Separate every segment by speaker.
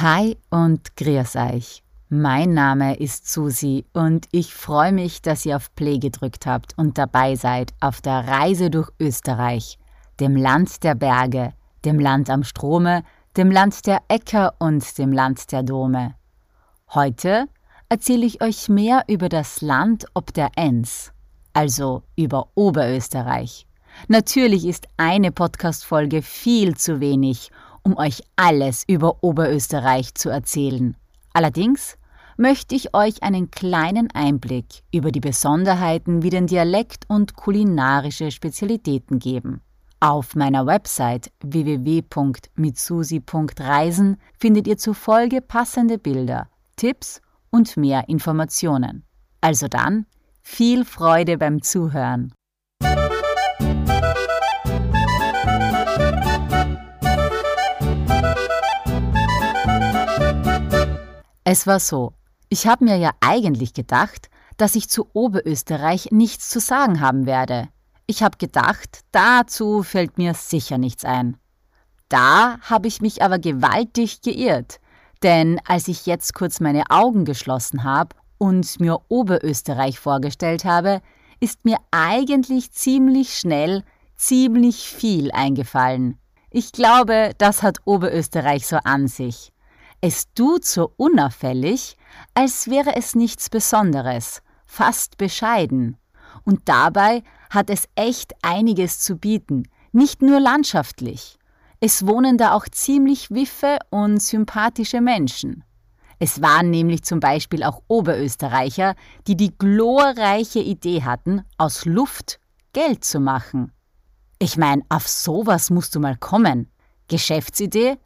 Speaker 1: Hi und grüß euch. Mein Name ist Susi und ich freue mich, dass ihr auf Play gedrückt habt und dabei seid auf der Reise durch Österreich, dem Land der Berge, dem Land am Strome, dem Land der Äcker und dem Land der Dome. Heute erzähle ich euch mehr über das Land ob der Enns, also über Oberösterreich. Natürlich ist eine Podcast-Folge viel zu wenig, um euch alles über Oberösterreich zu erzählen. Allerdings möchte ich euch einen kleinen Einblick über die Besonderheiten wie den Dialekt und kulinarische Spezialitäten geben. Auf meiner Website www.mitsusi.reisen findet ihr zur Folge passende Bilder, Tipps und mehr Informationen. Also dann, viel Freude beim Zuhören. Es war so, ich habe mir ja eigentlich gedacht, dass ich zu Oberösterreich nichts zu sagen haben werde. Ich habe gedacht, dazu fällt mir sicher nichts ein. Da habe ich mich aber gewaltig geirrt, denn als ich jetzt kurz meine Augen geschlossen habe und mir Oberösterreich vorgestellt habe, ist mir eigentlich ziemlich schnell ziemlich viel eingefallen. Ich glaube, das hat Oberösterreich so an sich. Es tut so unauffällig, als wäre es nichts Besonderes, fast bescheiden. Und dabei hat es echt einiges zu bieten, nicht nur landschaftlich. Es wohnen da auch ziemlich wiffe und sympathische Menschen. Es waren nämlich zum Beispiel auch Oberösterreicher, die die glorreiche Idee hatten, aus Luft Geld zu machen. Ich meine, auf sowas musst du mal kommen. Geschäftsidee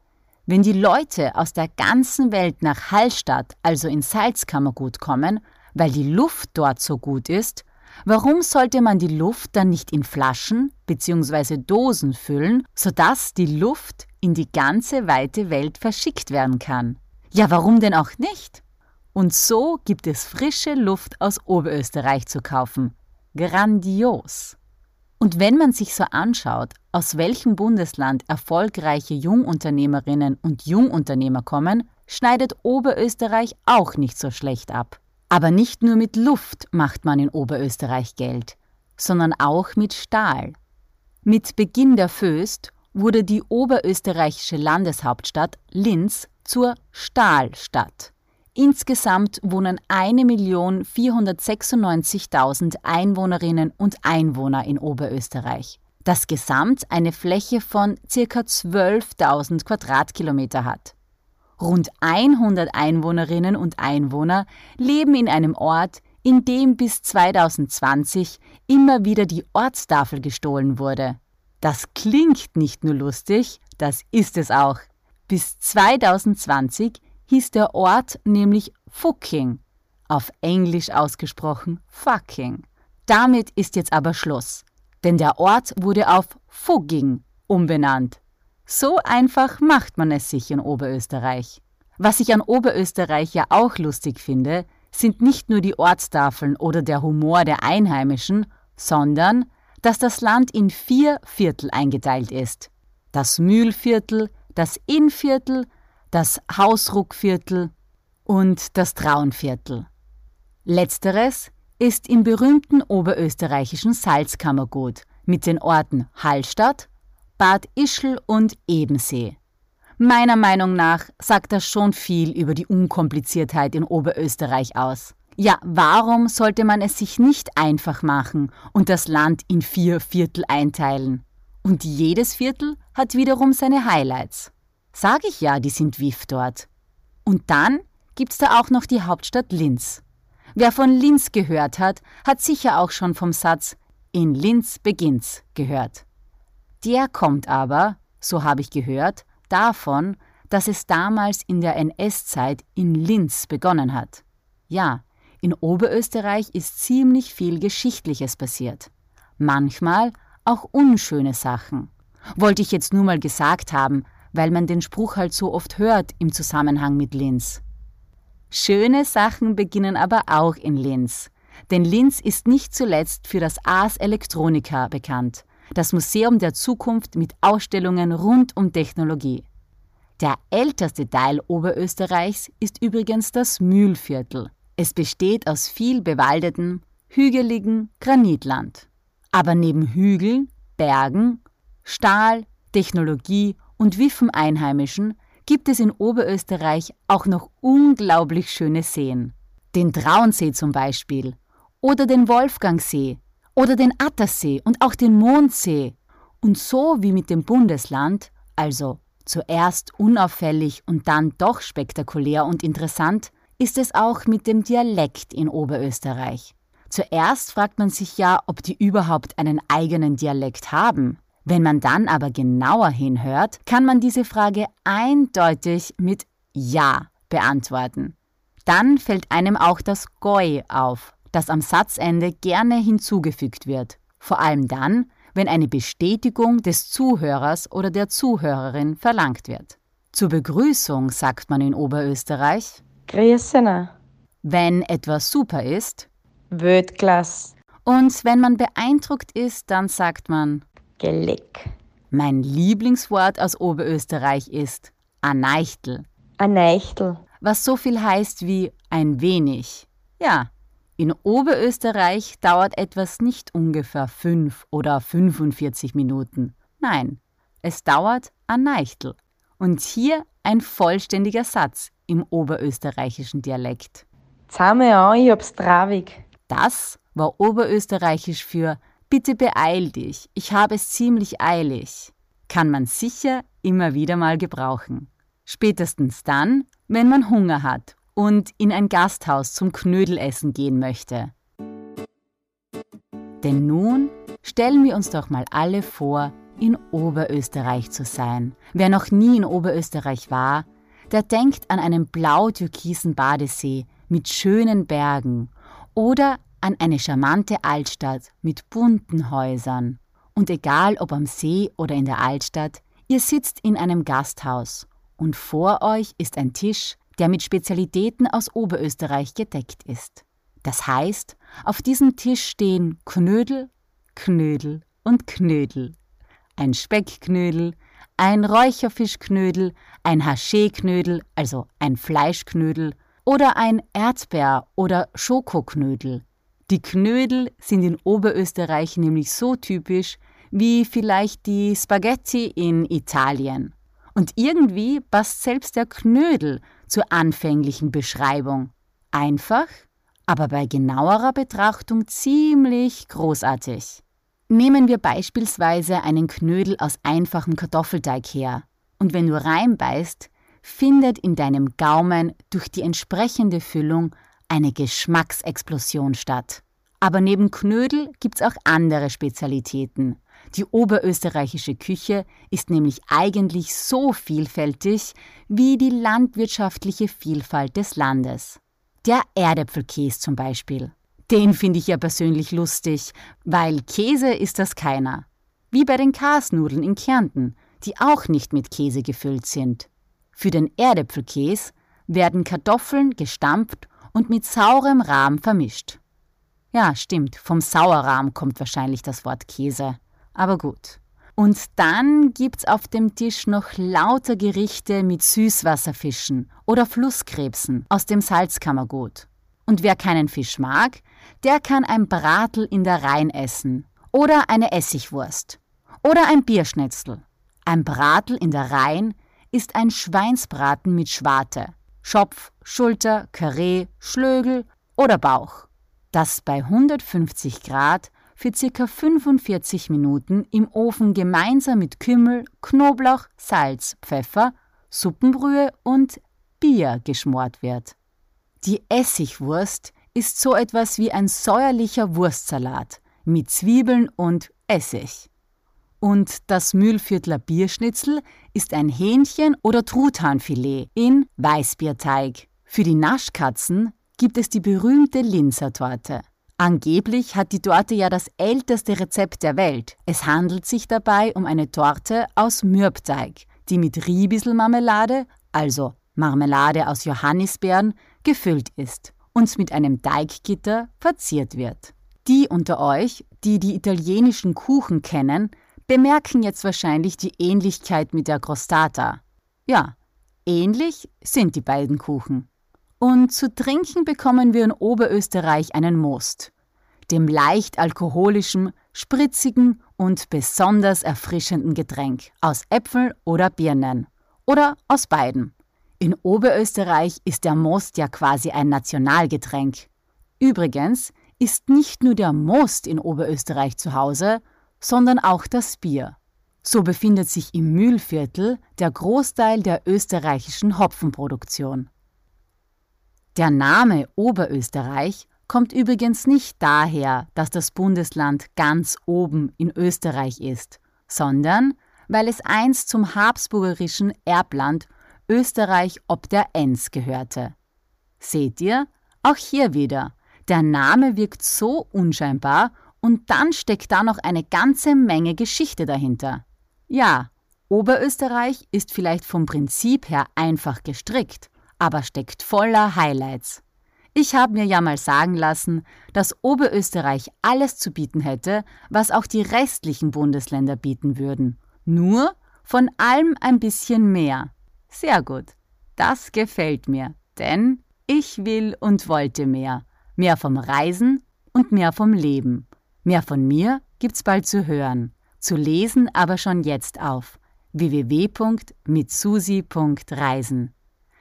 Speaker 1: wenn die Leute aus der ganzen Welt nach Hallstatt, also in Salzkammergut kommen, weil die Luft dort so gut ist, warum sollte man die Luft dann nicht in Flaschen bzw. Dosen füllen, sodass die Luft in die ganze weite Welt verschickt werden kann? Ja, warum denn auch nicht? Und so gibt es frische Luft aus Oberösterreich zu kaufen. Grandios! Und wenn man sich so anschaut, aus welchem Bundesland erfolgreiche Jungunternehmerinnen und Jungunternehmer kommen, schneidet Oberösterreich auch nicht so schlecht ab. Aber nicht nur mit Luft macht man in Oberösterreich Geld, sondern auch mit Stahl. Mit Beginn der Föst wurde die oberösterreichische Landeshauptstadt Linz zur Stahlstadt. Insgesamt wohnen 1.496.000 Einwohnerinnen und Einwohner in Oberösterreich. Das Gesamt eine Fläche von ca. 12.000 Quadratkilometer hat. Rund 100 Einwohnerinnen und Einwohner leben in einem Ort, in dem bis 2020 immer wieder die Ortstafel gestohlen wurde. Das klingt nicht nur lustig, das ist es auch. Bis 2020 hieß der Ort nämlich Fucking, auf Englisch ausgesprochen Fucking. Damit ist jetzt aber Schluss, denn der Ort wurde auf Fugging umbenannt. So einfach macht man es sich in Oberösterreich. Was ich an Oberösterreich ja auch lustig finde, sind nicht nur die Ortstafeln oder der Humor der Einheimischen, sondern dass das Land in vier Viertel eingeteilt ist. Das Mühlviertel, das Innviertel, das Hausruckviertel und das Traunviertel. Letzteres ist im berühmten oberösterreichischen Salzkammergut mit den Orten Hallstatt, Bad Ischl und Ebensee. Meiner Meinung nach sagt das schon viel über die Unkompliziertheit in Oberösterreich aus. Ja, warum sollte man es sich nicht einfach machen und das Land in vier Viertel einteilen? Und jedes Viertel hat wiederum seine Highlights. Sag ich ja, die sind WIF dort. Und dann gibt's da auch noch die Hauptstadt Linz. Wer von Linz gehört hat, hat sicher auch schon vom Satz In Linz beginnt's gehört. Der kommt aber, so habe ich gehört, davon, dass es damals in der NS-Zeit in Linz begonnen hat. Ja, in Oberösterreich ist ziemlich viel Geschichtliches passiert. Manchmal auch unschöne Sachen. Wollte ich jetzt nur mal gesagt haben, weil man den Spruch halt so oft hört im Zusammenhang mit Linz. Schöne Sachen beginnen aber auch in Linz. Denn Linz ist nicht zuletzt für das Ars Electronica bekannt, das Museum der Zukunft mit Ausstellungen rund um Technologie. Der älteste Teil Oberösterreichs ist übrigens das Mühlviertel. Es besteht aus viel bewaldetem, hügeligen Granitland. Aber neben Hügeln, Bergen, Stahl, Technologie und wiffen Einheimischen gibt es in Oberösterreich auch noch unglaublich schöne Seen. Den Traunsee zum Beispiel oder den Wolfgangsee oder den Attersee und auch den Mondsee. Und so wie mit dem Bundesland, also zuerst unauffällig und dann doch spektakulär und interessant, ist es auch mit dem Dialekt in Oberösterreich. Zuerst fragt man sich ja, ob die überhaupt einen eigenen Dialekt haben. Wenn man dann aber genauer hinhört, kann man diese Frage eindeutig mit Ja beantworten. Dann fällt einem auch das Goi auf, das am Satzende gerne hinzugefügt wird. Vor allem dann, wenn eine Bestätigung des Zuhörers oder der Zuhörerin verlangt wird. Zur Begrüßung sagt man in Oberösterreich
Speaker 2: Grüße.
Speaker 1: Wenn etwas super ist,
Speaker 2: Weltklasse.
Speaker 1: Und wenn man beeindruckt ist, dann sagt man
Speaker 2: Geleck.
Speaker 1: Mein Lieblingswort aus Oberösterreich ist Aneichtel.
Speaker 2: Aneichtel.
Speaker 1: Was so viel heißt wie ein wenig. Ja, in Oberösterreich dauert etwas nicht ungefähr fünf oder 45 Minuten. Nein, es dauert ein Neichtel. Und hier ein vollständiger Satz im oberösterreichischen Dialekt.
Speaker 2: Zahme an, ich hab's traurig.
Speaker 1: Das war oberösterreichisch für Bitte beeil dich, ich habe es ziemlich eilig. Kann man sicher immer wieder mal gebrauchen. Spätestens dann, wenn man Hunger hat und in ein Gasthaus zum Knödelessen gehen möchte. Denn nun stellen wir uns doch mal alle vor, in Oberösterreich zu sein. Wer noch nie in Oberösterreich war, der denkt an einen blau-türkisen Badesee mit schönen Bergen oder an eine charmante Altstadt mit bunten Häusern. Und egal ob am See oder in der Altstadt, ihr sitzt in einem Gasthaus und vor euch ist ein Tisch, der mit Spezialitäten aus Oberösterreich gedeckt ist. Das heißt, auf diesem Tisch stehen Knödel, Knödel und Knödel. Ein Speckknödel, ein Räucherfischknödel, ein Haché-Knödel, also ein Fleischknödel, oder ein Erdbeer- oder Schokoknödel. Die Knödel sind in Oberösterreich nämlich so typisch wie vielleicht die Spaghetti in Italien. Und irgendwie passt selbst der Knödel zur anfänglichen Beschreibung. Einfach, aber bei genauerer Betrachtung ziemlich großartig. Nehmen wir beispielsweise einen Knödel aus einfachem Kartoffelteig her. Und wenn du reinbeißt, findet in deinem Gaumen durch die entsprechende Füllung eine Geschmacksexplosion statt. Aber neben Knödel gibt's auch andere Spezialitäten. Die oberösterreichische Küche ist nämlich eigentlich so vielfältig wie die landwirtschaftliche Vielfalt des Landes. Der Erdäpfelkäse zum Beispiel. Den finde ich ja persönlich lustig, weil Käse ist das keiner. Wie bei den Kasnudeln in Kärnten, die auch nicht mit Käse gefüllt sind. Für den Erdäpfelkäse werden Kartoffeln gestampft und mit saurem Rahm vermischt. Ja, stimmt, vom Sauerrahm kommt wahrscheinlich das Wort Käse. Aber gut. Und dann gibt's auf dem Tisch noch lauter Gerichte mit Süßwasserfischen oder Flusskrebsen aus dem Salzkammergut. Und wer keinen Fisch mag, der kann ein Bratel in der Rhein essen oder eine Essigwurst oder ein Bierschnitzel. Ein Bratel in der Rhein ist ein Schweinsbraten mit Schwarte, Schopf, Schulter, Karree, Schlögel oder Bauch, das bei 150 Grad für ca. 45 Minuten im Ofen gemeinsam mit Kümmel, Knoblauch, Salz, Pfeffer, Suppenbrühe und Bier geschmort wird. Die Essigwurst ist so etwas wie ein säuerlicher Wurstsalat mit Zwiebeln und Essig. Und das Mühlviertler Bierschnitzel ist ein Hähnchen- oder Truthahnfilet in Weißbierteig. Für die Naschkatzen gibt es die berühmte Linzertorte. Angeblich hat die Torte ja das älteste Rezept der Welt. Es handelt sich dabei um eine Torte aus Mürbteig, die mit Riebiselmarmelade, also Marmelade aus Johannisbeeren, gefüllt ist und mit einem Teiggitter verziert wird. Die unter euch, die die italienischen Kuchen kennen, bemerken jetzt wahrscheinlich die Ähnlichkeit mit der Crostata. Ja, Ähnlich sind die beiden Kuchen. Und zu trinken bekommen wir in Oberösterreich einen Most, dem leicht alkoholischen, spritzigen und besonders erfrischenden Getränk aus Äpfel oder Birnen oder aus beiden. In Oberösterreich ist der Most ja quasi ein Nationalgetränk. Übrigens ist nicht nur der Most in Oberösterreich zu Hause, sondern auch das Bier. So befindet sich im Mühlviertel der Großteil der österreichischen Hopfenproduktion. Der Name Oberösterreich kommt übrigens nicht daher, dass das Bundesland ganz oben in Österreich ist, sondern weil es einst zum habsburgerischen Erbland Österreich ob der Enns gehörte. Seht ihr, auch hier wieder, der Name wirkt so unscheinbar und dann steckt da noch eine ganze Menge Geschichte dahinter. Ja, Oberösterreich ist vielleicht vom Prinzip her einfach gestrickt, aber steckt voller Highlights. Ich habe mir ja mal sagen lassen, dass Oberösterreich alles zu bieten hätte, was auch die restlichen Bundesländer bieten würden. Nur von allem ein bisschen mehr. Sehr gut. Das gefällt mir, denn ich will und wollte mehr. Mehr vom Reisen und mehr vom Leben. Mehr von mir gibt's bald zu hören. Zu lesen aber schon jetzt auf www.mitsusi.reisen.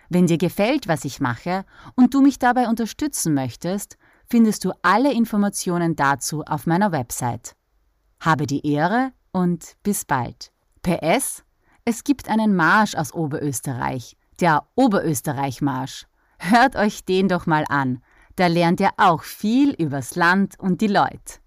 Speaker 1: Wenn dir gefällt, was ich mache und du mich dabei unterstützen möchtest, findest du alle Informationen dazu auf meiner Website. Habe die Ehre und bis bald. PS Es gibt einen Marsch aus Oberösterreich, der Oberösterreich-Marsch. Hört euch den doch mal an, da lernt ihr auch viel übers Land und die Leute.